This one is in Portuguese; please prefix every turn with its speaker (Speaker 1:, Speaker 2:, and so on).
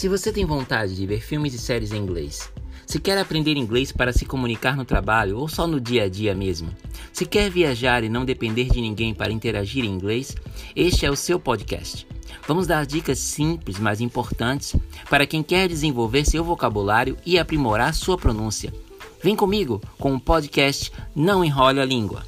Speaker 1: Se você tem vontade de ver filmes e séries em inglês, se quer aprender inglês para se comunicar no trabalho ou só no dia a dia mesmo, se quer viajar e não depender de ninguém para interagir em inglês, este é o seu podcast. Vamos dar dicas simples, mas importantes para quem quer desenvolver seu vocabulário e aprimorar sua pronúncia. Vem comigo com o podcast Não Enrole a Língua.